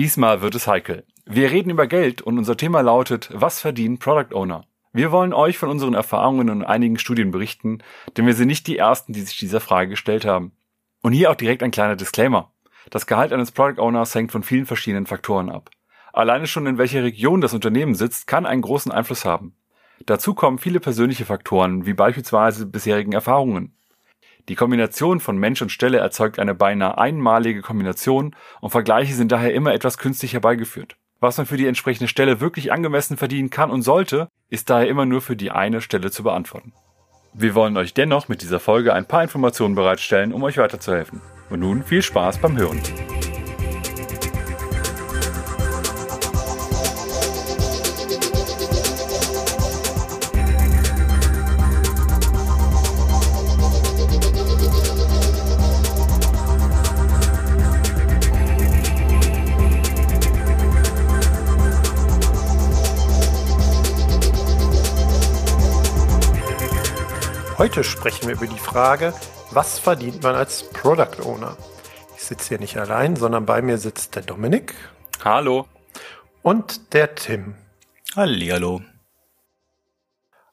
Diesmal wird es heikel. Wir reden über Geld und unser Thema lautet, was verdienen Product Owner? Wir wollen euch von unseren Erfahrungen und einigen Studien berichten, denn wir sind nicht die Ersten, die sich dieser Frage gestellt haben. Und hier auch direkt ein kleiner Disclaimer. Das Gehalt eines Product Owners hängt von vielen verschiedenen Faktoren ab. Alleine schon in welcher Region das Unternehmen sitzt, kann einen großen Einfluss haben. Dazu kommen viele persönliche Faktoren, wie beispielsweise bisherigen Erfahrungen. Die Kombination von Mensch und Stelle erzeugt eine beinahe einmalige Kombination und Vergleiche sind daher immer etwas künstlich herbeigeführt. Was man für die entsprechende Stelle wirklich angemessen verdienen kann und sollte, ist daher immer nur für die eine Stelle zu beantworten. Wir wollen euch dennoch mit dieser Folge ein paar Informationen bereitstellen, um euch weiterzuhelfen. Und nun viel Spaß beim Hören. Heute sprechen wir über die Frage, was verdient man als Product Owner? Ich sitze hier nicht allein, sondern bei mir sitzt der Dominik. Hallo. Und der Tim. Hallihallo.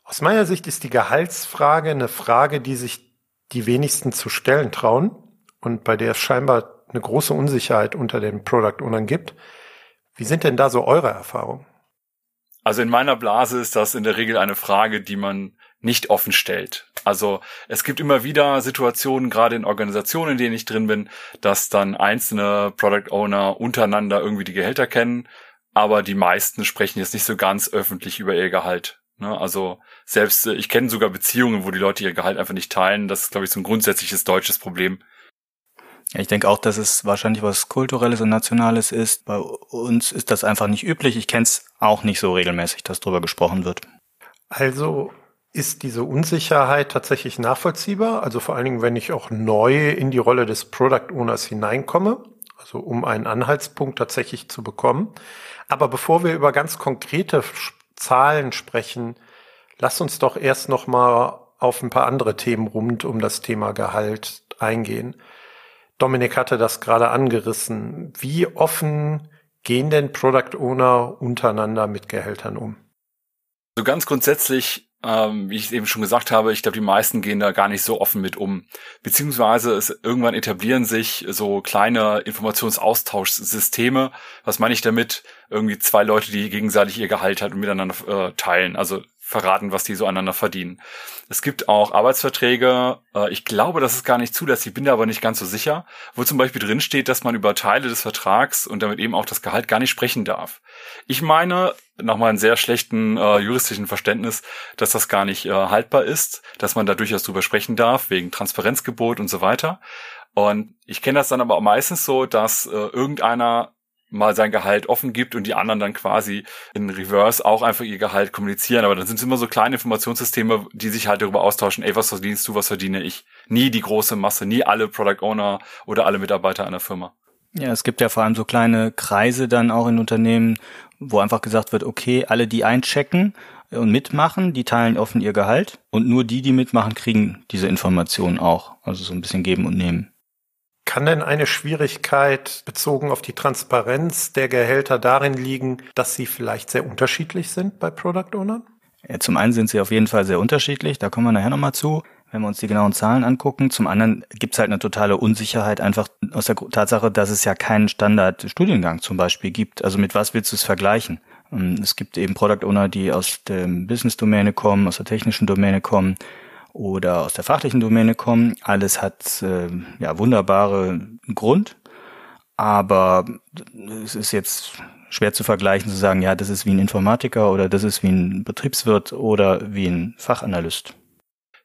Aus meiner Sicht ist die Gehaltsfrage eine Frage, die sich die wenigsten zu stellen trauen und bei der es scheinbar eine große Unsicherheit unter den Product Ownern gibt. Wie sind denn da so eure Erfahrungen? Also in meiner Blase ist das in der Regel eine Frage, die man nicht offen stellt. Also es gibt immer wieder Situationen, gerade in Organisationen, in denen ich drin bin, dass dann einzelne Product Owner untereinander irgendwie die Gehälter kennen, aber die meisten sprechen jetzt nicht so ganz öffentlich über ihr Gehalt. Ne? Also selbst, äh, ich kenne sogar Beziehungen, wo die Leute ihr Gehalt einfach nicht teilen. Das ist, glaube ich, so ein grundsätzliches deutsches Problem. Ja, ich denke auch, dass es wahrscheinlich was Kulturelles und Nationales ist. Bei uns ist das einfach nicht üblich. Ich kenne es auch nicht so regelmäßig, dass darüber gesprochen wird. Also ist diese Unsicherheit tatsächlich nachvollziehbar? Also vor allen Dingen, wenn ich auch neu in die Rolle des Product Owners hineinkomme, also um einen Anhaltspunkt tatsächlich zu bekommen. Aber bevor wir über ganz konkrete Zahlen sprechen, lass uns doch erst noch mal auf ein paar andere Themen rund um das Thema Gehalt eingehen. Dominik hatte das gerade angerissen. Wie offen gehen denn Product Owner untereinander mit Gehältern um? So ganz grundsätzlich ähm, wie ich eben schon gesagt habe, ich glaube, die meisten gehen da gar nicht so offen mit um. Beziehungsweise es irgendwann etablieren sich so kleine Informationsaustauschsysteme. Was meine ich damit? Irgendwie zwei Leute, die gegenseitig ihr Gehalt halt miteinander äh, teilen. Also verraten, was die so einander verdienen. Es gibt auch Arbeitsverträge, äh, ich glaube, das ist gar nicht zulässig, bin da aber nicht ganz so sicher, wo zum Beispiel drin steht, dass man über Teile des Vertrags und damit eben auch das Gehalt gar nicht sprechen darf. Ich meine, nach meinem sehr schlechten äh, juristischen Verständnis, dass das gar nicht äh, haltbar ist, dass man da durchaus drüber sprechen darf, wegen Transparenzgebot und so weiter. Und ich kenne das dann aber auch meistens so, dass äh, irgendeiner mal sein Gehalt offen gibt und die anderen dann quasi in Reverse auch einfach ihr Gehalt kommunizieren. Aber dann sind es immer so kleine Informationssysteme, die sich halt darüber austauschen, ey, was verdienst du, was verdiene ich? Nie die große Masse, nie alle Product Owner oder alle Mitarbeiter einer Firma. Ja, es gibt ja vor allem so kleine Kreise dann auch in Unternehmen, wo einfach gesagt wird, okay, alle, die einchecken und mitmachen, die teilen offen ihr Gehalt und nur die, die mitmachen, kriegen diese Informationen auch. Also so ein bisschen geben und nehmen. Kann denn eine Schwierigkeit bezogen auf die Transparenz der Gehälter darin liegen, dass sie vielleicht sehr unterschiedlich sind bei Product Ownern? Ja, zum einen sind sie auf jeden Fall sehr unterschiedlich, da kommen wir nachher nochmal zu, wenn wir uns die genauen Zahlen angucken. Zum anderen gibt's halt eine totale Unsicherheit einfach aus der Tatsache, dass es ja keinen Standardstudiengang zum Beispiel gibt. Also mit was willst du es vergleichen? Ähm, es gibt eben Product Owner, die aus der Business-Domäne kommen, aus der technischen Domäne kommen oder aus der fachlichen Domäne kommen. Alles hat äh, ja wunderbare Grund, aber es ist jetzt schwer zu vergleichen, zu sagen, ja, das ist wie ein Informatiker oder das ist wie ein Betriebswirt oder wie ein Fachanalyst.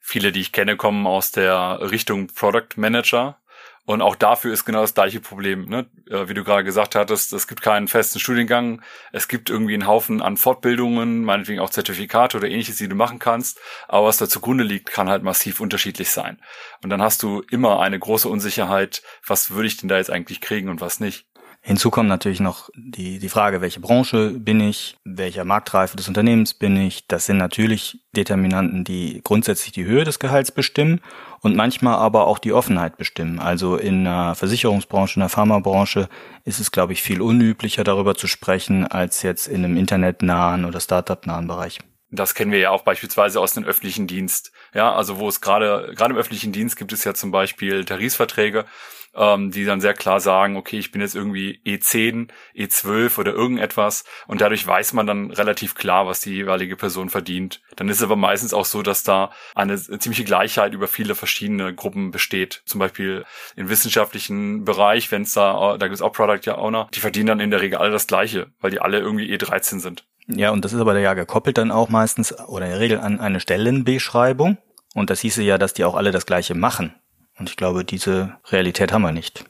Viele, die ich kenne, kommen aus der Richtung Product Manager und auch dafür ist genau das gleiche Problem, ne? Äh, wie du gerade gesagt hattest, es gibt keinen festen Studiengang, es gibt irgendwie einen Haufen an Fortbildungen, meinetwegen auch Zertifikate oder ähnliches, die du machen kannst, aber was da zugrunde liegt, kann halt massiv unterschiedlich sein. Und dann hast du immer eine große Unsicherheit, was würde ich denn da jetzt eigentlich kriegen und was nicht. Hinzu kommt natürlich noch die, die Frage, welche Branche bin ich, welcher Marktreife des Unternehmens bin ich. Das sind natürlich Determinanten, die grundsätzlich die Höhe des Gehalts bestimmen und manchmal aber auch die Offenheit bestimmen. Also in der Versicherungsbranche, in der Pharmabranche ist es, glaube ich, viel unüblicher darüber zu sprechen als jetzt in einem internetnahen oder Startup-nahen Bereich. Das kennen wir ja auch beispielsweise aus dem öffentlichen Dienst. Ja, also wo es gerade, gerade im öffentlichen Dienst gibt es ja zum Beispiel Tarifverträge, ähm, die dann sehr klar sagen, okay, ich bin jetzt irgendwie E10, E12 oder irgendetwas und dadurch weiß man dann relativ klar, was die jeweilige Person verdient. Dann ist es aber meistens auch so, dass da eine ziemliche Gleichheit über viele verschiedene Gruppen besteht. Zum Beispiel im wissenschaftlichen Bereich, wenn es da, da gibt es auch Product Owner, die verdienen dann in der Regel alle das Gleiche, weil die alle irgendwie E13 sind. Ja, und das ist aber ja gekoppelt dann auch meistens oder in der Regel an eine Stellenbeschreibung. Und das hieße ja, dass die auch alle das Gleiche machen. Und ich glaube, diese Realität haben wir nicht.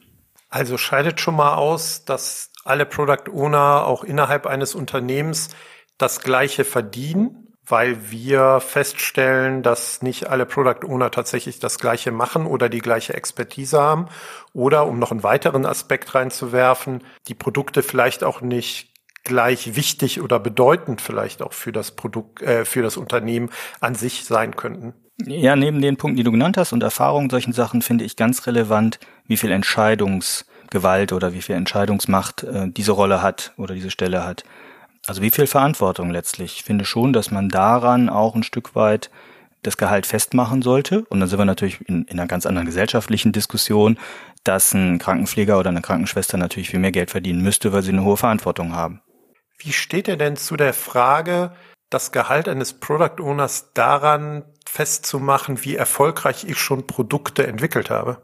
Also scheidet schon mal aus, dass alle Product Owner auch innerhalb eines Unternehmens das Gleiche verdienen, weil wir feststellen, dass nicht alle Product Owner tatsächlich das Gleiche machen oder die gleiche Expertise haben. Oder um noch einen weiteren Aspekt reinzuwerfen, die Produkte vielleicht auch nicht gleich wichtig oder bedeutend vielleicht auch für das Produkt, äh, für das Unternehmen an sich sein könnten. Ja, neben den Punkten, die du genannt hast und Erfahrungen solchen Sachen finde ich ganz relevant, wie viel Entscheidungsgewalt oder wie viel Entscheidungsmacht äh, diese Rolle hat oder diese Stelle hat. Also wie viel Verantwortung letztlich. Ich finde schon, dass man daran auch ein Stück weit das Gehalt festmachen sollte. Und dann sind wir natürlich in, in einer ganz anderen gesellschaftlichen Diskussion, dass ein Krankenpfleger oder eine Krankenschwester natürlich viel mehr Geld verdienen müsste, weil sie eine hohe Verantwortung haben. Wie steht ihr denn zu der Frage, das Gehalt eines Product Owners daran festzumachen, wie erfolgreich ich schon Produkte entwickelt habe?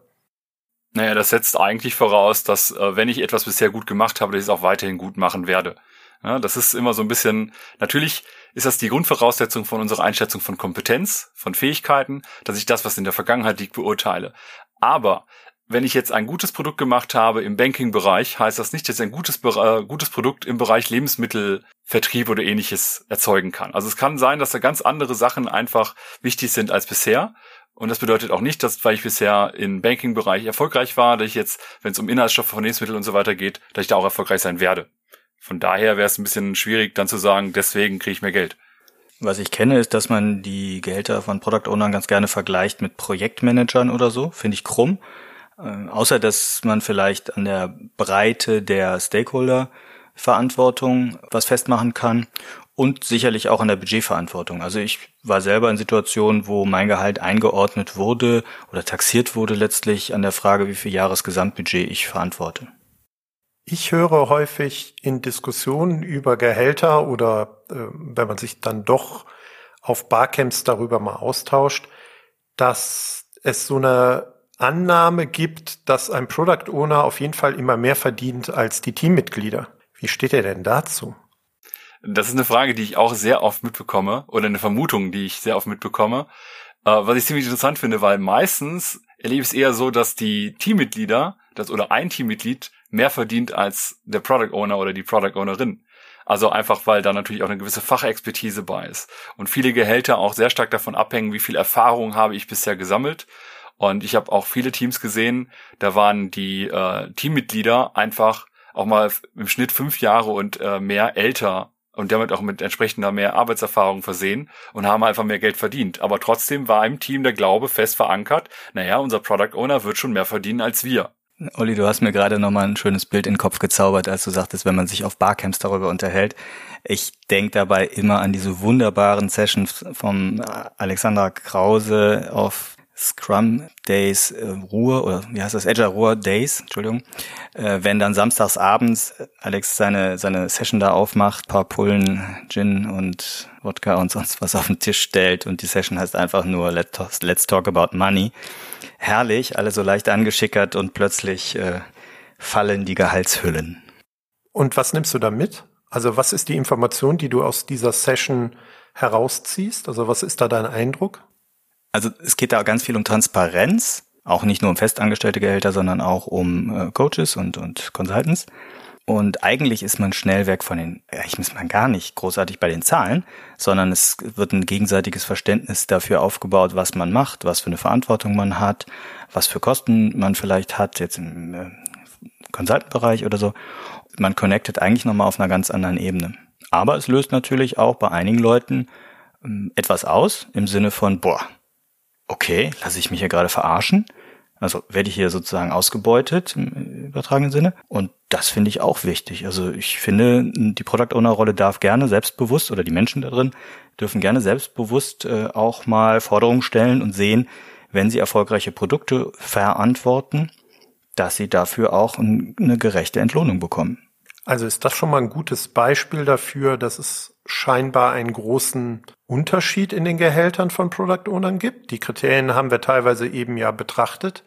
Naja, das setzt eigentlich voraus, dass äh, wenn ich etwas bisher gut gemacht habe, dass ich es auch weiterhin gut machen werde. Ja, das ist immer so ein bisschen, natürlich ist das die Grundvoraussetzung von unserer Einschätzung von Kompetenz, von Fähigkeiten, dass ich das, was in der Vergangenheit liegt, beurteile. Aber wenn ich jetzt ein gutes Produkt gemacht habe im Banking-Bereich, heißt das nicht, dass ich ein gutes, äh, gutes Produkt im Bereich Lebensmittelvertrieb oder ähnliches erzeugen kann. Also es kann sein, dass da ganz andere Sachen einfach wichtig sind als bisher. Und das bedeutet auch nicht, dass, weil ich bisher im Banking-Bereich erfolgreich war, dass ich jetzt, wenn es um Inhaltsstoffe von Lebensmitteln und so weiter geht, dass ich da auch erfolgreich sein werde. Von daher wäre es ein bisschen schwierig, dann zu sagen, deswegen kriege ich mehr Geld. Was ich kenne, ist, dass man die Gehälter von Product Ownern ganz gerne vergleicht mit Projektmanagern oder so. Finde ich krumm. Äh, außer dass man vielleicht an der Breite der Stakeholder-Verantwortung was festmachen kann und sicherlich auch an der Budgetverantwortung. Also ich war selber in Situationen, wo mein Gehalt eingeordnet wurde oder taxiert wurde letztlich an der Frage, wie viel Jahresgesamtbudget ich verantworte. Ich höre häufig in Diskussionen über Gehälter oder äh, wenn man sich dann doch auf Barcamps darüber mal austauscht, dass es so eine Annahme gibt, dass ein Product Owner auf jeden Fall immer mehr verdient als die Teammitglieder. Wie steht er denn dazu? Das ist eine Frage, die ich auch sehr oft mitbekomme oder eine Vermutung, die ich sehr oft mitbekomme. Äh, was ich ziemlich interessant finde, weil meistens erlebe ich es eher so, dass die Teammitglieder, das oder ein Teammitglied mehr verdient als der Product Owner oder die Product Ownerin. Also einfach, weil da natürlich auch eine gewisse Fachexpertise bei ist. Und viele Gehälter auch sehr stark davon abhängen, wie viel Erfahrung habe ich bisher gesammelt und ich habe auch viele Teams gesehen, da waren die äh, Teammitglieder einfach auch mal im Schnitt fünf Jahre und äh, mehr älter und damit auch mit entsprechender mehr Arbeitserfahrung versehen und haben einfach mehr Geld verdient. Aber trotzdem war im Team der Glaube fest verankert, naja, unser Product Owner wird schon mehr verdienen als wir. Olli, du hast mir gerade nochmal ein schönes Bild in den Kopf gezaubert, als du sagtest, wenn man sich auf Barcamps darüber unterhält. Ich denke dabei immer an diese wunderbaren Sessions vom Alexander Krause auf Scrum Days äh, Ruhe oder wie heißt das Agile Ruhe Days, Entschuldigung, äh, wenn dann samstags abends Alex seine seine Session da aufmacht, paar Pullen Gin und Wodka und sonst was auf den Tisch stellt und die Session heißt einfach nur Let's Talk, Let's talk about Money. Herrlich, alle so leicht angeschickert und plötzlich äh, fallen die Gehaltshüllen. Und was nimmst du da mit? Also was ist die Information, die du aus dieser Session herausziehst? Also was ist da dein Eindruck? Also es geht da ganz viel um Transparenz, auch nicht nur um festangestellte Gehälter, sondern auch um äh, Coaches und, und Consultants. Und eigentlich ist man schnell weg von den, eigentlich ist man gar nicht großartig bei den Zahlen, sondern es wird ein gegenseitiges Verständnis dafür aufgebaut, was man macht, was für eine Verantwortung man hat, was für Kosten man vielleicht hat, jetzt im, äh, Consultant-Bereich oder so. Man connectet eigentlich nochmal auf einer ganz anderen Ebene. Aber es löst natürlich auch bei einigen Leuten ähm, etwas aus im Sinne von, boah, okay, lasse ich mich hier gerade verarschen? Also werde ich hier sozusagen ausgebeutet im übertragenen Sinne. Und das finde ich auch wichtig. Also ich finde, die Product Owner Rolle darf gerne selbstbewusst oder die Menschen da drin dürfen gerne selbstbewusst äh, auch mal Forderungen stellen und sehen, wenn sie erfolgreiche Produkte verantworten, dass sie dafür auch eine gerechte Entlohnung bekommen. Also ist das schon mal ein gutes Beispiel dafür, dass es scheinbar einen großen Unterschied in den Gehältern von Product Ownern gibt. Die Kriterien haben wir teilweise eben ja betrachtet.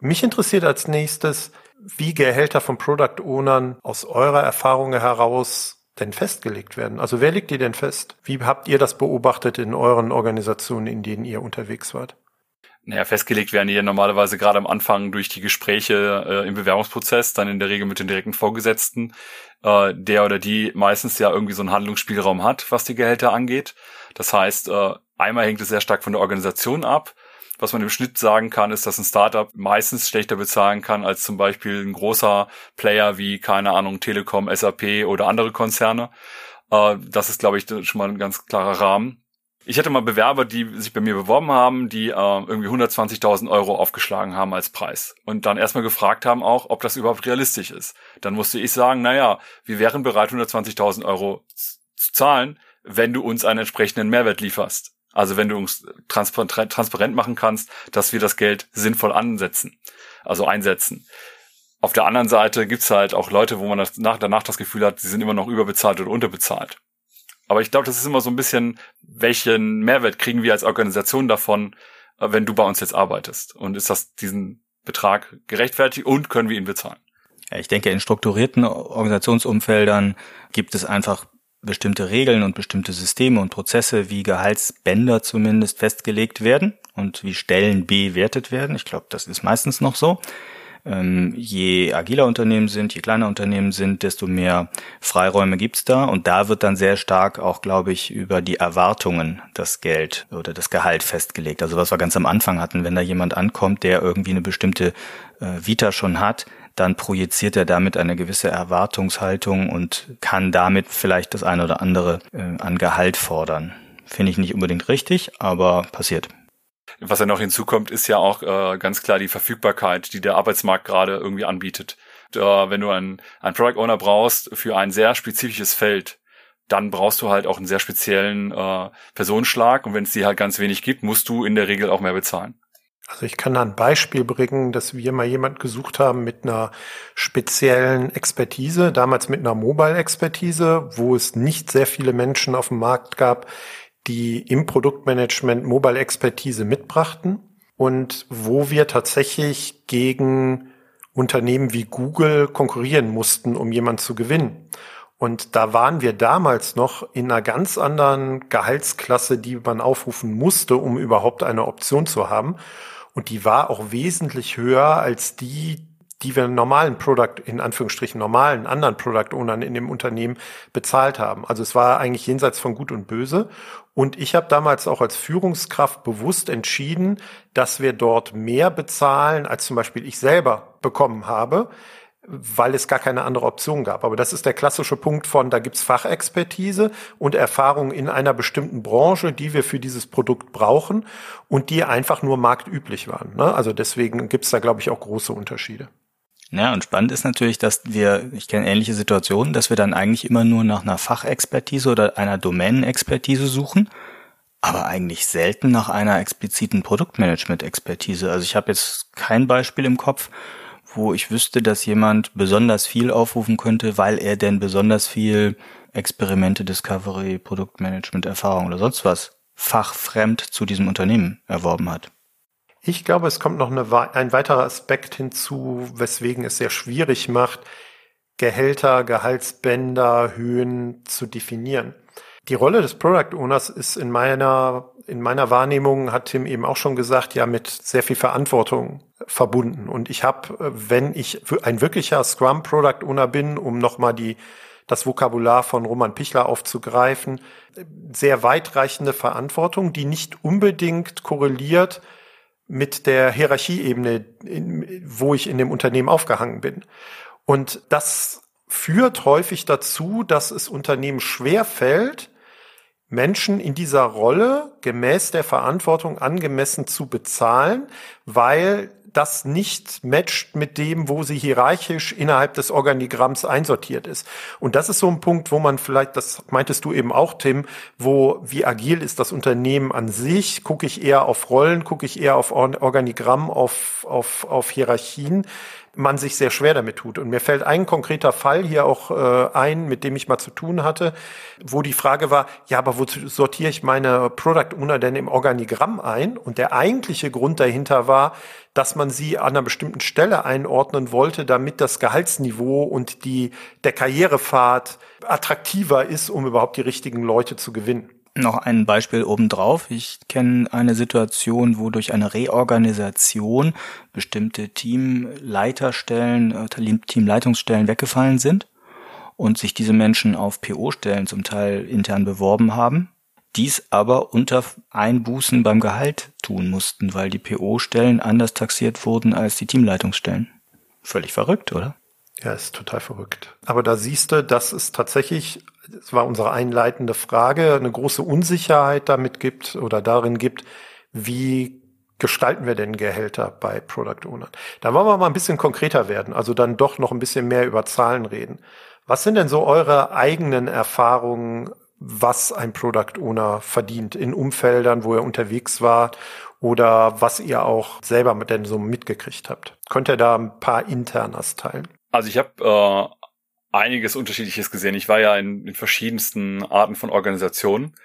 Mich interessiert als nächstes, wie Gehälter von Product Ownern aus eurer Erfahrung heraus denn festgelegt werden. Also wer legt die denn fest? Wie habt ihr das beobachtet in euren Organisationen, in denen ihr unterwegs wart? Naja, festgelegt werden die ja normalerweise gerade am Anfang durch die Gespräche äh, im Bewerbungsprozess, dann in der Regel mit den direkten Vorgesetzten, äh, der oder die meistens ja irgendwie so einen Handlungsspielraum hat, was die Gehälter angeht. Das heißt, äh, einmal hängt es sehr stark von der Organisation ab. Was man im Schnitt sagen kann, ist, dass ein Startup meistens schlechter bezahlen kann als zum Beispiel ein großer Player wie, keine Ahnung, Telekom, SAP oder andere Konzerne. Äh, das ist, glaube ich, schon mal ein ganz klarer Rahmen. Ich hatte mal Bewerber, die sich bei mir beworben haben, die äh, irgendwie 120.000 Euro aufgeschlagen haben als Preis und dann erstmal gefragt haben auch, ob das überhaupt realistisch ist. Dann musste ich sagen, naja, wir wären bereit, 120.000 Euro zu zahlen, wenn du uns einen entsprechenden Mehrwert lieferst. Also wenn du uns transparent machen kannst, dass wir das Geld sinnvoll ansetzen, also einsetzen. Auf der anderen Seite gibt's halt auch Leute, wo man das nach, danach das Gefühl hat, sie sind immer noch überbezahlt oder unterbezahlt. Aber ich glaube, das ist immer so ein bisschen, welchen Mehrwert kriegen wir als Organisation davon, äh, wenn du bei uns jetzt arbeitest? Und ist das diesen Betrag gerechtfertigt und können wir ihn bezahlen? Ja, ich denke, in strukturierten Organisationsumfeldern gibt es einfach bestimmte Regeln und bestimmte Systeme und Prozesse wie Gehaltsbänder zumindest festgelegt werden und wie Stellen bewertet werden. Ich glaube, das ist meistens noch so. Ähm, je agiler Unternehmen sind, je kleiner Unternehmen sind, desto mehr Freiräume gibt's da. Und da wird dann sehr stark auch, glaube ich, über die Erwartungen das Geld oder das Gehalt festgelegt. Also was wir ganz am Anfang hatten, wenn da jemand ankommt, der irgendwie eine bestimmte äh, Vita schon hat, dann projiziert er damit eine gewisse Erwartungshaltung und kann damit vielleicht das eine oder andere äh, an Gehalt fordern. Finde ich nicht unbedingt richtig, aber passiert. Was ja noch hinzukommt, ist ja auch äh, ganz klar die Verfügbarkeit, die der Arbeitsmarkt gerade irgendwie anbietet. Äh, wenn du einen, einen Product Owner brauchst für ein sehr spezifisches Feld, dann brauchst du halt auch einen sehr speziellen äh, Personenschlag und wenn es die halt ganz wenig gibt, musst du in der Regel auch mehr bezahlen. Also ich kann da ein Beispiel bringen, dass wir mal jemand gesucht haben mit einer speziellen Expertise, damals mit einer Mobile-Expertise, wo es nicht sehr viele Menschen auf dem Markt gab, die im Produktmanagement Mobile-Expertise mitbrachten und wo wir tatsächlich gegen Unternehmen wie Google konkurrieren mussten, um jemanden zu gewinnen. Und da waren wir damals noch in einer ganz anderen Gehaltsklasse, die man aufrufen musste, um überhaupt eine Option zu haben. Und die war auch wesentlich höher als die, die wir normalen Product, in Anführungsstrichen normalen anderen Product Ownern in dem Unternehmen bezahlt haben. Also es war eigentlich jenseits von Gut und Böse. Und ich habe damals auch als Führungskraft bewusst entschieden, dass wir dort mehr bezahlen, als zum Beispiel ich selber bekommen habe weil es gar keine andere Option gab. Aber das ist der klassische Punkt von, da gibt's Fachexpertise und Erfahrung in einer bestimmten Branche, die wir für dieses Produkt brauchen und die einfach nur marktüblich waren. Ne? Also deswegen gibt's da, glaube ich, auch große Unterschiede. Ja, und spannend ist natürlich, dass wir, ich kenne ähnliche Situationen, dass wir dann eigentlich immer nur nach einer Fachexpertise oder einer Domänenexpertise suchen, aber eigentlich selten nach einer expliziten Produktmanagement-Expertise. Also ich habe jetzt kein Beispiel im Kopf, wo ich wüsste, dass jemand besonders viel aufrufen könnte, weil er denn besonders viel Experimente, Discovery, Produktmanagement, Erfahrung oder sonst was fachfremd zu diesem Unternehmen erworben hat. Ich glaube, es kommt noch eine, ein weiterer Aspekt hinzu, weswegen es sehr schwierig macht, Gehälter, Gehaltsbänder, Höhen zu definieren. Die Rolle des Product Owners ist in meiner, in meiner Wahrnehmung, hat Tim eben auch schon gesagt, ja mit sehr viel Verantwortung verbunden. Und ich habe, wenn ich ein wirklicher Scrum Product Owner bin, um nochmal die, das Vokabular von Roman Pichler aufzugreifen, sehr weitreichende Verantwortung, die nicht unbedingt korreliert mit der Hierarchieebene, wo ich in dem Unternehmen aufgehangen bin. Und das führt häufig dazu, dass es Unternehmen schwer fällt, Menschen in dieser Rolle gemäß der Verantwortung angemessen zu bezahlen, weil das nicht matcht mit dem, wo sie hierarchisch innerhalb des Organigramms einsortiert ist. Und das ist so ein Punkt, wo man vielleicht, das meintest du eben auch, Tim, wo, wie agil ist das Unternehmen an sich? Gucke ich eher auf Rollen, gucke ich eher auf Organigramm, auf, auf, auf Hierarchien? Man sich sehr schwer damit tut. Und mir fällt ein konkreter Fall hier auch äh, ein, mit dem ich mal zu tun hatte, wo die Frage war, ja, aber wo sortiere ich meine Product Owner denn im Organigramm ein? Und der eigentliche Grund dahinter war, dass man sie an einer bestimmten Stelle einordnen wollte, damit das Gehaltsniveau und die, der Karrierepfad attraktiver ist, um überhaupt die richtigen Leute zu gewinnen. Noch ein Beispiel obendrauf. Ich kenne eine Situation, wo durch eine Reorganisation bestimmte Teamleiterstellen, äh, Teamleitungsstellen weggefallen sind und sich diese Menschen auf PO-Stellen zum Teil intern beworben haben, dies aber unter Einbußen beim Gehalt tun mussten, weil die PO-Stellen anders taxiert wurden als die Teamleitungsstellen. Völlig verrückt, oder? Ja, ist total verrückt. Aber da siehst du, dass es tatsächlich das war unsere einleitende Frage, eine große Unsicherheit damit gibt oder darin gibt, wie gestalten wir denn Gehälter bei Product Ownern? Da wollen wir mal ein bisschen konkreter werden, also dann doch noch ein bisschen mehr über Zahlen reden. Was sind denn so eure eigenen Erfahrungen, was ein Product Owner verdient in Umfeldern, wo er unterwegs war oder was ihr auch selber denn so mitgekriegt habt? Könnt ihr da ein paar Internas teilen? Also ich habe äh, einiges Unterschiedliches gesehen. Ich war ja in, in verschiedensten Arten von Organisationen.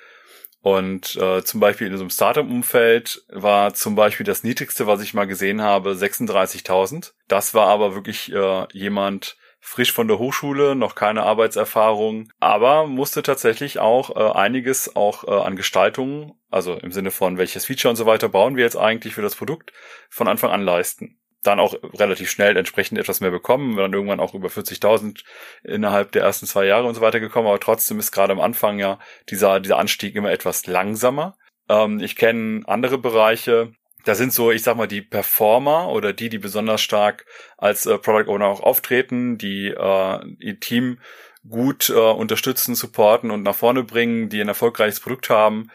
Und äh, zum Beispiel in so einem Startup-Umfeld war zum Beispiel das niedrigste, was ich mal gesehen habe, 36.000. Das war aber wirklich äh, jemand frisch von der Hochschule, noch keine Arbeitserfahrung, aber musste tatsächlich auch äh, einiges auch äh, an Gestaltungen, also im Sinne von welches Feature und so weiter bauen wir jetzt eigentlich für das Produkt, von Anfang an leisten dann auch relativ schnell entsprechend etwas mehr bekommen, dann irgendwann auch über 40.000 innerhalb der ersten zwei Jahre und so weiter gekommen, aber trotzdem ist gerade am Anfang ja dieser, dieser Anstieg immer etwas langsamer. Ähm, ich kenne andere Bereiche, da sind so, ich sag mal, die Performer oder die, die besonders stark als äh, Product Owner auch auftreten, die äh, ihr Team gut äh, unterstützen, supporten und nach vorne bringen, die ein erfolgreiches Produkt haben,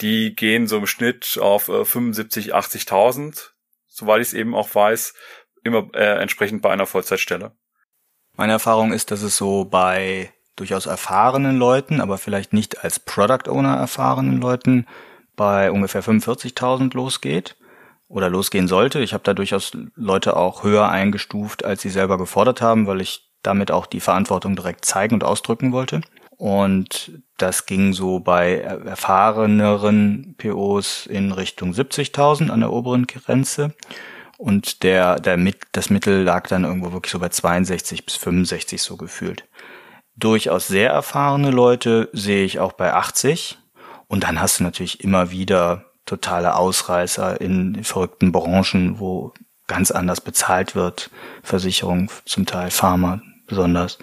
die gehen so im Schnitt auf äh, 75, 80.000 soweit ich es eben auch weiß, immer äh, entsprechend bei einer Vollzeitstelle. Meine Erfahrung ist, dass es so bei durchaus erfahrenen Leuten, aber vielleicht nicht als Product Owner erfahrenen Leuten bei ungefähr 45.000 losgeht oder losgehen sollte. Ich habe da durchaus Leute auch höher eingestuft, als sie selber gefordert haben, weil ich damit auch die Verantwortung direkt zeigen und ausdrücken wollte. Und das ging so bei erfahreneren POs in Richtung 70.000 an der oberen Grenze. Und der, der mit, das Mittel lag dann irgendwo wirklich so bei 62 bis 65 so gefühlt. Durchaus sehr erfahrene Leute sehe ich auch bei 80. Und dann hast du natürlich immer wieder totale Ausreißer in verrückten Branchen, wo ganz anders bezahlt wird. Versicherung zum Teil, Pharma besonders.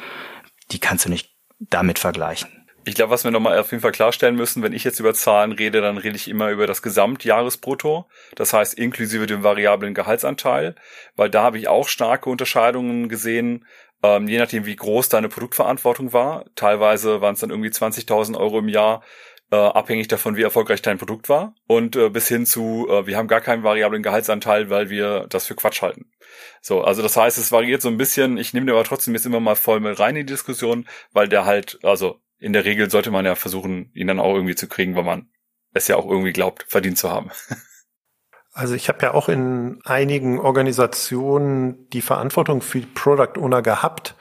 Die kannst du nicht damit vergleichen. Ich glaube, was wir nochmal auf jeden Fall klarstellen müssen, wenn ich jetzt über Zahlen rede, dann rede ich immer über das Gesamtjahresbrutto. Das heißt, inklusive dem variablen Gehaltsanteil, weil da habe ich auch starke Unterscheidungen gesehen, ähm, je nachdem, wie groß deine Produktverantwortung war. Teilweise waren es dann irgendwie 20.000 Euro im Jahr, äh, abhängig davon, wie erfolgreich dein Produkt war. Und äh, bis hin zu, äh, wir haben gar keinen variablen Gehaltsanteil, weil wir das für Quatsch halten. So, also das heißt, es variiert so ein bisschen. Ich nehme den aber trotzdem jetzt immer mal voll mit rein in die Diskussion, weil der halt, also in der Regel sollte man ja versuchen, ihn dann auch irgendwie zu kriegen, weil man es ja auch irgendwie glaubt, verdient zu haben. Also ich habe ja auch in einigen Organisationen die Verantwortung für Product Owner gehabt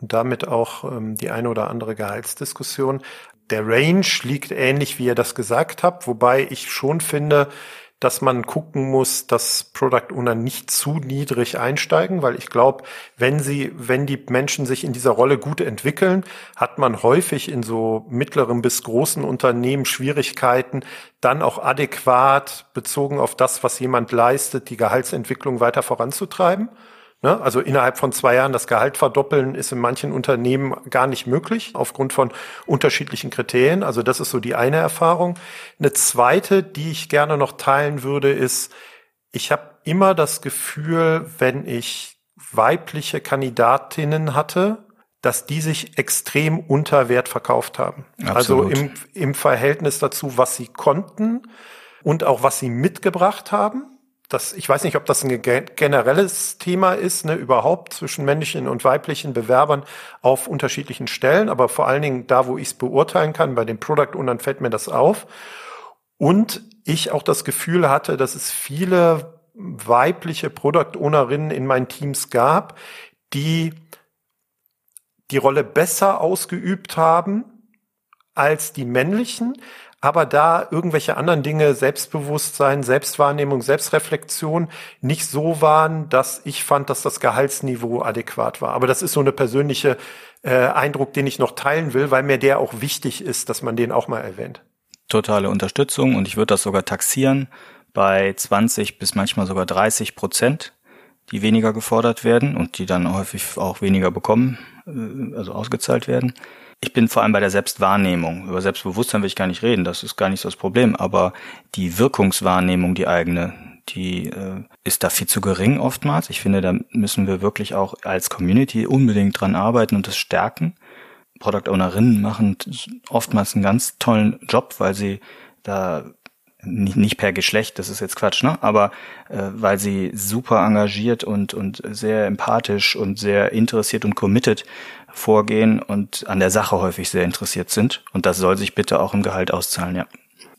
und damit auch ähm, die eine oder andere Gehaltsdiskussion. Der Range liegt ähnlich, wie ihr das gesagt habt, wobei ich schon finde, dass man gucken muss, dass Product Owner nicht zu niedrig einsteigen, weil ich glaube, wenn sie, wenn die Menschen sich in dieser Rolle gut entwickeln, hat man häufig in so mittleren bis großen Unternehmen Schwierigkeiten, dann auch adäquat bezogen auf das, was jemand leistet, die Gehaltsentwicklung weiter voranzutreiben. Ne? Also innerhalb von zwei Jahren das Gehalt verdoppeln ist in manchen Unternehmen gar nicht möglich, aufgrund von unterschiedlichen Kriterien. Also das ist so die eine Erfahrung. Eine zweite, die ich gerne noch teilen würde, ist, Ich habe immer das Gefühl, wenn ich weibliche Kandidatinnen hatte, dass die sich extrem unter Wert verkauft haben. Also Absolut. Also im, im Verhältnis dazu, was sie konnten und auch was sie mitgebracht haben das, ich weiß nicht, ob das ein generelles Thema ist, ne, überhaupt zwischen männlichen und weiblichen Bewerbern auf unterschiedlichen Stellen, aber vor allen Dingen da, wo ich es beurteilen kann, bei den Product Ownern fällt mir das auf. Und ich auch das Gefühl hatte, dass es viele weibliche Product Ownerinnen in meinen Teams gab, die die Rolle besser ausgeübt haben als die männlichen, aber da irgendwelche anderen Dinge, Selbstbewusstsein, Selbstwahrnehmung, Selbstreflexion nicht so waren, dass ich fand, dass das Gehaltsniveau adäquat war. Aber das ist so eine persönliche äh, Eindruck, den ich noch teilen will, weil mir der auch wichtig ist, dass man den auch mal erwähnt. Totale Unterstützung und ich würde das sogar taxieren bei 20 bis manchmal sogar 30 Prozent, die weniger gefordert werden und die dann häufig auch weniger bekommen, äh, also ausgezahlt werden. Ich bin vor allem bei der Selbstwahrnehmung. Über Selbstbewusstsein will ich gar nicht reden, das ist gar nicht so das Problem. Aber die Wirkungswahrnehmung, die eigene, die äh, ist da viel zu gering oftmals. Ich finde, da müssen wir wirklich auch als Community unbedingt dran arbeiten und das stärken. Product Ownerinnen machen oftmals einen ganz tollen Job, weil sie da nicht, nicht per Geschlecht, das ist jetzt Quatsch, ne? Aber äh, weil sie super engagiert und und sehr empathisch und sehr interessiert und committed vorgehen und an der Sache häufig sehr interessiert sind. Und das soll sich bitte auch im Gehalt auszahlen, ja.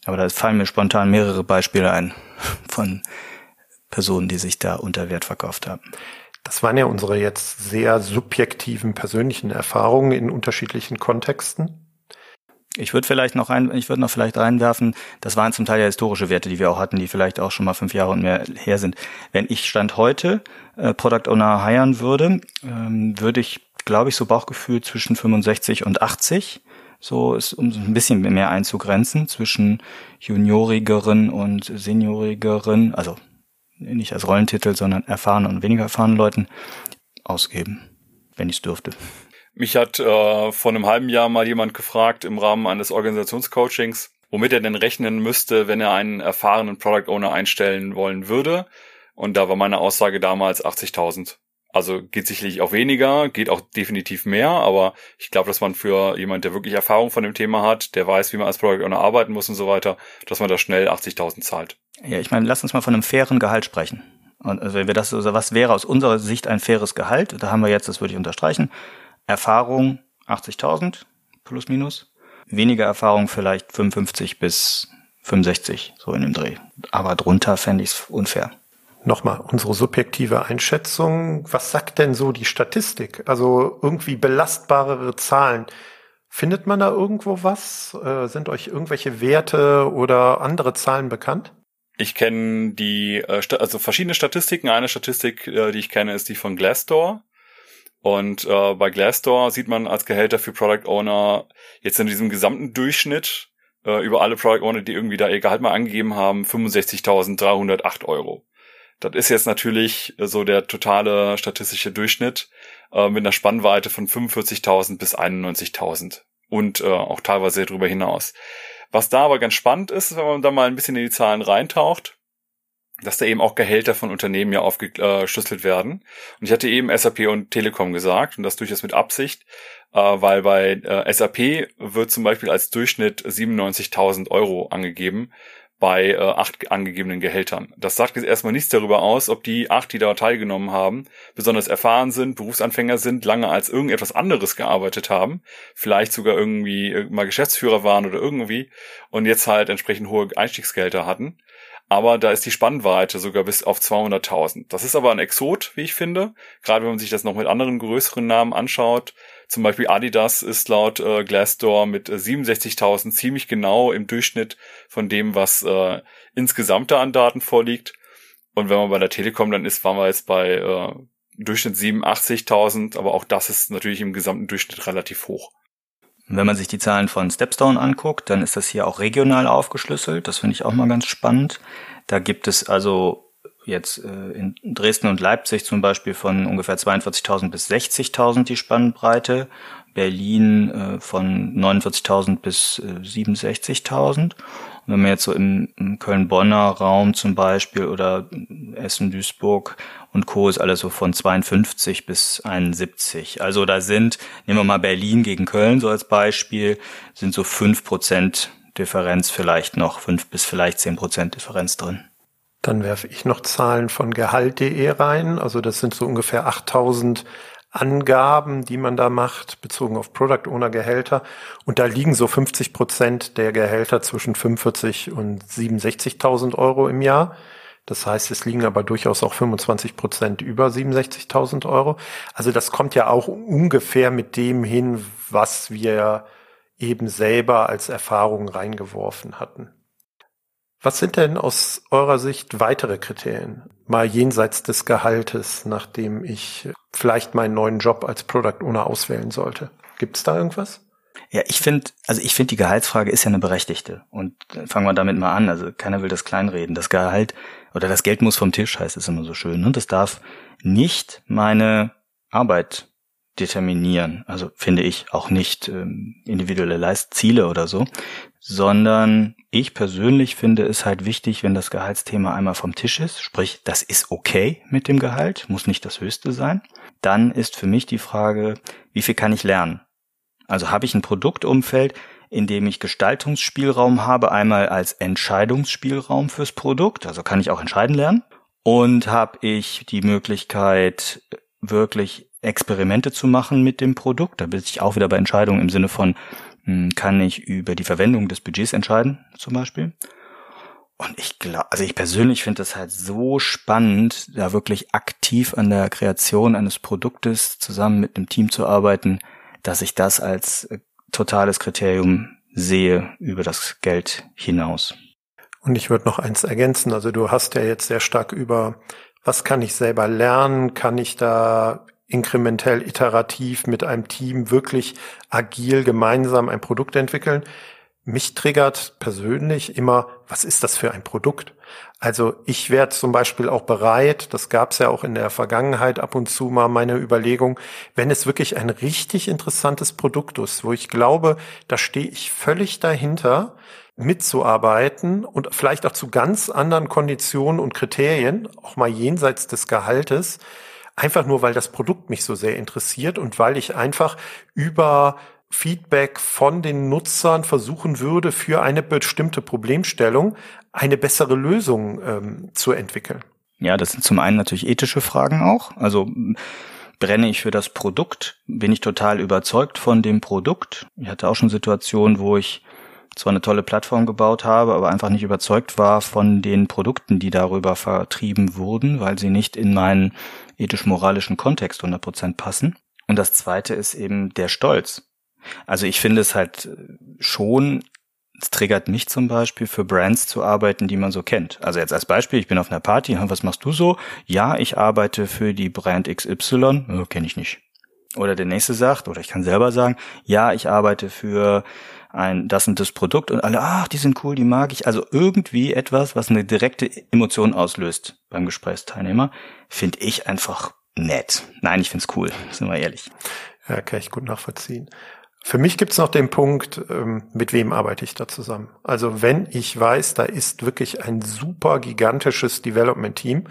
Aber da fallen mir spontan mehrere Beispiele ein von Personen, die sich da unter Wert verkauft haben. Das waren ja unsere jetzt sehr subjektiven persönlichen Erfahrungen in unterschiedlichen Kontexten. Ich würde vielleicht noch ein, ich würde noch vielleicht reinwerfen, das waren zum Teil ja historische Werte, die wir auch hatten, die vielleicht auch schon mal fünf Jahre und mehr her sind. Wenn ich Stand heute äh, Product Owner heiern würde, ähm, würde ich glaube ich, so Bauchgefühl zwischen 65 und 80. So ist, um ein bisschen mehr einzugrenzen zwischen juniorigeren und seniorigeren, also nicht als Rollentitel, sondern erfahrenen und weniger erfahrenen Leuten ausgeben, wenn ich es dürfte. Mich hat äh, vor einem halben Jahr mal jemand gefragt im Rahmen eines Organisationscoachings, womit er denn rechnen müsste, wenn er einen erfahrenen Product Owner einstellen wollen würde. Und da war meine Aussage damals 80.000. Also geht sicherlich auch weniger, geht auch definitiv mehr, aber ich glaube, dass man für jemand, der wirklich Erfahrung von dem Thema hat, der weiß, wie man als Product Owner arbeiten muss und so weiter, dass man da schnell 80.000 zahlt. Ja, ich meine, lass uns mal von einem fairen Gehalt sprechen. Und also wenn wir das, also was wäre aus unserer Sicht ein faires Gehalt? Da haben wir jetzt, das würde ich unterstreichen, Erfahrung 80.000 plus minus, weniger Erfahrung vielleicht 55 bis 65 so in dem Dreh. Aber drunter fände ich es unfair nochmal unsere subjektive Einschätzung. Was sagt denn so die Statistik? Also irgendwie belastbarere Zahlen. Findet man da irgendwo was? Äh, sind euch irgendwelche Werte oder andere Zahlen bekannt? Ich kenne die, äh, also verschiedene Statistiken. Eine Statistik, äh, die ich kenne, ist die von Glassdoor. Und äh, bei Glassdoor sieht man als Gehälter für Product Owner jetzt in diesem gesamten Durchschnitt äh, über alle Product Owner, die irgendwie da ihr Gehalt mal angegeben haben, 65.308 Euro. Das ist jetzt natürlich äh, so der totale statistische Durchschnitt äh, mit einer Spannweite von 45.000 bis 91.000 und äh, auch teilweise darüber hinaus. Was da aber ganz spannend ist, wenn man da mal ein bisschen in die Zahlen reintaucht, dass da eben auch Gehälter von Unternehmen ja aufgeschlüsselt werden. Und ich hatte eben SAP und Telekom gesagt und das durchaus mit Absicht, äh, weil bei äh, SAP wird zum Beispiel als Durchschnitt 97.000 Euro angegeben bei äh, acht angegebenen Gehältern. Das sagt jetzt erstmal nichts darüber aus, ob die acht, die da teilgenommen haben, besonders erfahren sind, Berufsanfänger sind, lange als irgendetwas anderes gearbeitet haben, vielleicht sogar irgendwie äh, mal Geschäftsführer waren oder irgendwie und jetzt halt entsprechend hohe Einstiegsgelder hatten. Aber da ist die Spannweite sogar bis auf 200.000. Das ist aber ein Exot, wie ich finde. Gerade wenn man sich das noch mit anderen größeren Namen anschaut, zum Beispiel Adidas ist laut äh, Glassdoor mit äh, 67.000 ziemlich genau im Durchschnitt von dem, was äh, insgesamt da an Daten vorliegt. Und wenn man bei der Telekom dann ist, waren wir jetzt bei äh, Durchschnitt 87.000, aber auch das ist natürlich im gesamten Durchschnitt relativ hoch. Wenn man sich die Zahlen von Stepstone anguckt, dann ist das hier auch regional aufgeschlüsselt. Das finde ich auch mal ganz spannend. Da gibt es also jetzt äh, in Dresden und Leipzig zum Beispiel von ungefähr 42.000 bis 60.000 die Spannbreite, Berlin äh, von 49.000 bis äh, 67.000. Und wenn man jetzt so im, im Köln-Bonner Raum zum Beispiel oder Essen-Duisburg und Co. ist alles so von 52 bis 71. Also da sind, nehmen wir mal Berlin gegen Köln so als Beispiel, sind so fünf Prozent Differenz vielleicht noch, fünf bis vielleicht zehn Prozent Differenz drin. Dann werfe ich noch Zahlen von Gehalt.de rein. Also das sind so ungefähr 8000 Angaben, die man da macht, bezogen auf Product Owner Gehälter. Und da liegen so 50 Prozent der Gehälter zwischen 45 und 67.000 Euro im Jahr. Das heißt, es liegen aber durchaus auch 25 Prozent über 67.000 Euro. Also das kommt ja auch ungefähr mit dem hin, was wir eben selber als Erfahrung reingeworfen hatten. Was sind denn aus eurer Sicht weitere Kriterien? Mal jenseits des Gehaltes, nachdem ich vielleicht meinen neuen Job als Product Owner auswählen sollte. Gibt es da irgendwas? Ja, ich finde, also ich finde, die Gehaltsfrage ist ja eine berechtigte. Und fangen wir damit mal an. Also keiner will das kleinreden. Das Gehalt oder das Geld muss vom Tisch, heißt es immer so schön. Und das darf nicht meine Arbeit determinieren. Also finde ich auch nicht ähm, individuelle Leistziele oder so, sondern ich persönlich finde es halt wichtig, wenn das Gehaltsthema einmal vom Tisch ist, sprich, das ist okay mit dem Gehalt, muss nicht das höchste sein. Dann ist für mich die Frage, wie viel kann ich lernen? Also habe ich ein Produktumfeld, in dem ich Gestaltungsspielraum habe, einmal als Entscheidungsspielraum fürs Produkt, also kann ich auch entscheiden lernen, und habe ich die Möglichkeit, wirklich Experimente zu machen mit dem Produkt. Da bin ich auch wieder bei Entscheidungen im Sinne von, kann ich über die Verwendung des Budgets entscheiden, zum Beispiel. Und ich glaube, also ich persönlich finde das halt so spannend, da wirklich aktiv an der Kreation eines Produktes zusammen mit einem Team zu arbeiten, dass ich das als äh, totales Kriterium sehe über das Geld hinaus. Und ich würde noch eins ergänzen. Also du hast ja jetzt sehr stark über, was kann ich selber lernen? Kann ich da inkrementell, iterativ mit einem Team wirklich agil gemeinsam ein Produkt entwickeln. Mich triggert persönlich immer, was ist das für ein Produkt? Also ich wäre zum Beispiel auch bereit, das gab es ja auch in der Vergangenheit ab und zu mal meine Überlegung, wenn es wirklich ein richtig interessantes Produkt ist, wo ich glaube, da stehe ich völlig dahinter, mitzuarbeiten und vielleicht auch zu ganz anderen Konditionen und Kriterien, auch mal jenseits des Gehaltes, Einfach nur, weil das Produkt mich so sehr interessiert und weil ich einfach über Feedback von den Nutzern versuchen würde, für eine bestimmte Problemstellung eine bessere Lösung ähm, zu entwickeln. Ja, das sind zum einen natürlich ethische Fragen auch. Also brenne ich für das Produkt? Bin ich total überzeugt von dem Produkt? Ich hatte auch schon Situationen, wo ich zwar eine tolle Plattform gebaut habe, aber einfach nicht überzeugt war von den Produkten, die darüber vertrieben wurden, weil sie nicht in meinen ethisch-moralischen Kontext 100% passen. Und das zweite ist eben der Stolz. Also ich finde es halt schon, es triggert mich zum Beispiel für Brands zu arbeiten, die man so kennt. Also jetzt als Beispiel, ich bin auf einer Party, was machst du so? Ja, ich arbeite für die Brand XY, oh, kenne ich nicht. Oder der nächste sagt, oder ich kann selber sagen, ja, ich arbeite für ein das und das Produkt und alle, ach, die sind cool, die mag ich. Also irgendwie etwas, was eine direkte Emotion auslöst beim Gesprächsteilnehmer, finde ich einfach nett. Nein, ich finde es cool, sind wir ehrlich. Ja, kann ich gut nachvollziehen. Für mich gibt's noch den Punkt, ähm, mit wem arbeite ich da zusammen. Also wenn ich weiß, da ist wirklich ein super gigantisches Development-Team,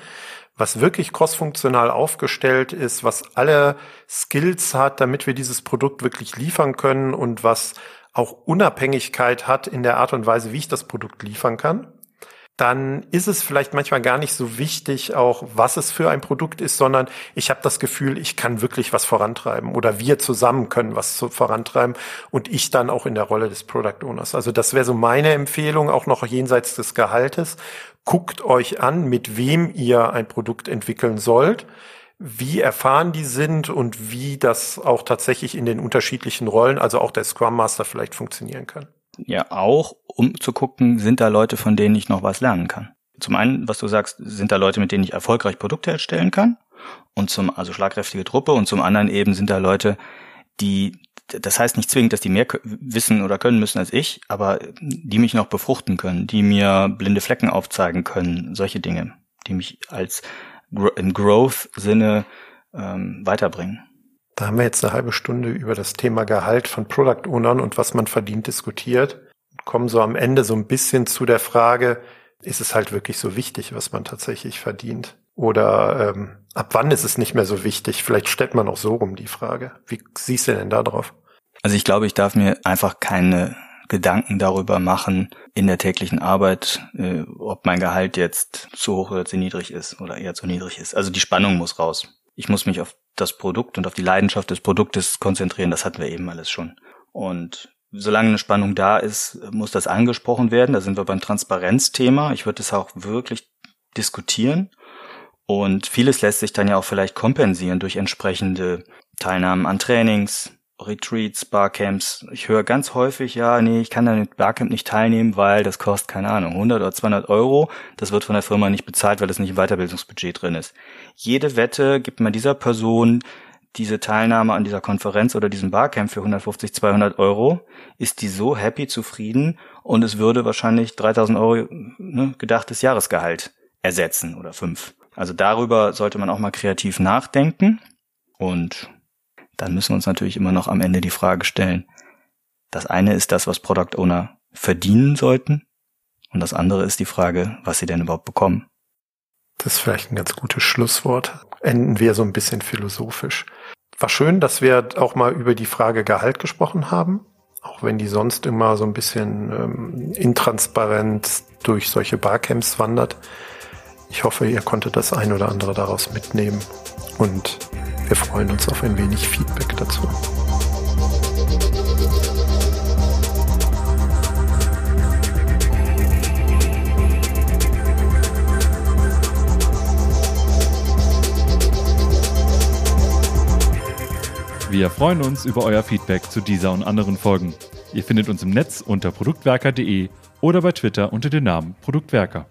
was wirklich crossfunktional aufgestellt ist, was alle Skills hat, damit wir dieses Produkt wirklich liefern können und was auch Unabhängigkeit hat in der Art und Weise, wie ich das Produkt liefern kann, dann ist es vielleicht manchmal gar nicht so wichtig, auch was es für ein Produkt ist, sondern ich habe das Gefühl, ich kann wirklich was vorantreiben oder wir zusammen können was vorantreiben und ich dann auch in der Rolle des Product Owners. Also das wäre so meine Empfehlung, auch noch jenseits des Gehaltes. Guckt euch an, mit wem ihr ein Produkt entwickeln sollt wie erfahren die sind und wie das auch tatsächlich in den unterschiedlichen Rollen, also auch der Scrum Master vielleicht funktionieren kann. Ja, auch um zu gucken, sind da Leute, von denen ich noch was lernen kann. Zum einen, was du sagst, sind da Leute, mit denen ich erfolgreich Produkte erstellen kann und zum, also schlagkräftige Truppe und zum anderen eben sind da Leute, die, das heißt nicht zwingend, dass die mehr wissen oder können müssen als ich, aber die mich noch befruchten können, die mir blinde Flecken aufzeigen können, solche Dinge die mich als im Growth-Sinne ähm, weiterbringen. Da haben wir jetzt eine halbe Stunde über das Thema Gehalt von Product Ownern und was man verdient diskutiert. Kommen so am Ende so ein bisschen zu der Frage, ist es halt wirklich so wichtig, was man tatsächlich verdient? Oder ähm, ab wann ist es nicht mehr so wichtig? Vielleicht stellt man auch so rum die Frage. Wie siehst du denn da drauf? Also ich glaube, ich darf mir einfach keine Gedanken darüber machen in der täglichen Arbeit, äh, ob mein Gehalt jetzt zu hoch oder zu niedrig ist oder eher zu niedrig ist. Also die Spannung muss raus. Ich muss mich auf das Produkt und auf die Leidenschaft des Produktes konzentrieren. Das hatten wir eben alles schon. Und solange eine Spannung da ist, muss das angesprochen werden. Da sind wir beim Transparenzthema. Ich würde es auch wirklich diskutieren. Und vieles lässt sich dann ja auch vielleicht kompensieren durch entsprechende Teilnahmen an Trainings, Retreats, Barcamps. Ich höre ganz häufig, ja, nee, ich kann da mit Barcamp nicht teilnehmen, weil das kostet, keine Ahnung, 100 oder 200 Euro. Das wird von der Firma nicht bezahlt, weil das nicht im Weiterbildungsbudget drin ist. Jede Wette gibt man dieser Person diese Teilnahme an dieser Konferenz oder diesem Barcamp für 150, 200 Euro, ist die so happy, zufrieden und es würde wahrscheinlich 3000 Euro ne, gedachtes Jahresgehalt ersetzen oder fünf. Also darüber sollte man auch mal kreativ nachdenken und dann müssen wir uns natürlich immer noch am Ende die Frage stellen, das eine ist das, was Product Owner verdienen sollten und das andere ist die Frage, was sie denn überhaupt bekommen. Das ist vielleicht ein ganz gutes Schlusswort. Enden wir so ein bisschen philosophisch. War schön, dass wir auch mal über die Frage Gehalt gesprochen haben, auch wenn die sonst immer so ein bisschen ähm, intransparent durch solche Barcamps wandert. Ich hoffe, ihr konntet das ein oder andere daraus mitnehmen und wir freuen uns auf ein wenig Feedback dazu. Wir freuen uns über euer Feedback zu dieser und anderen Folgen. Ihr findet uns im Netz unter produktwerker.de oder bei Twitter unter dem Namen Produktwerker.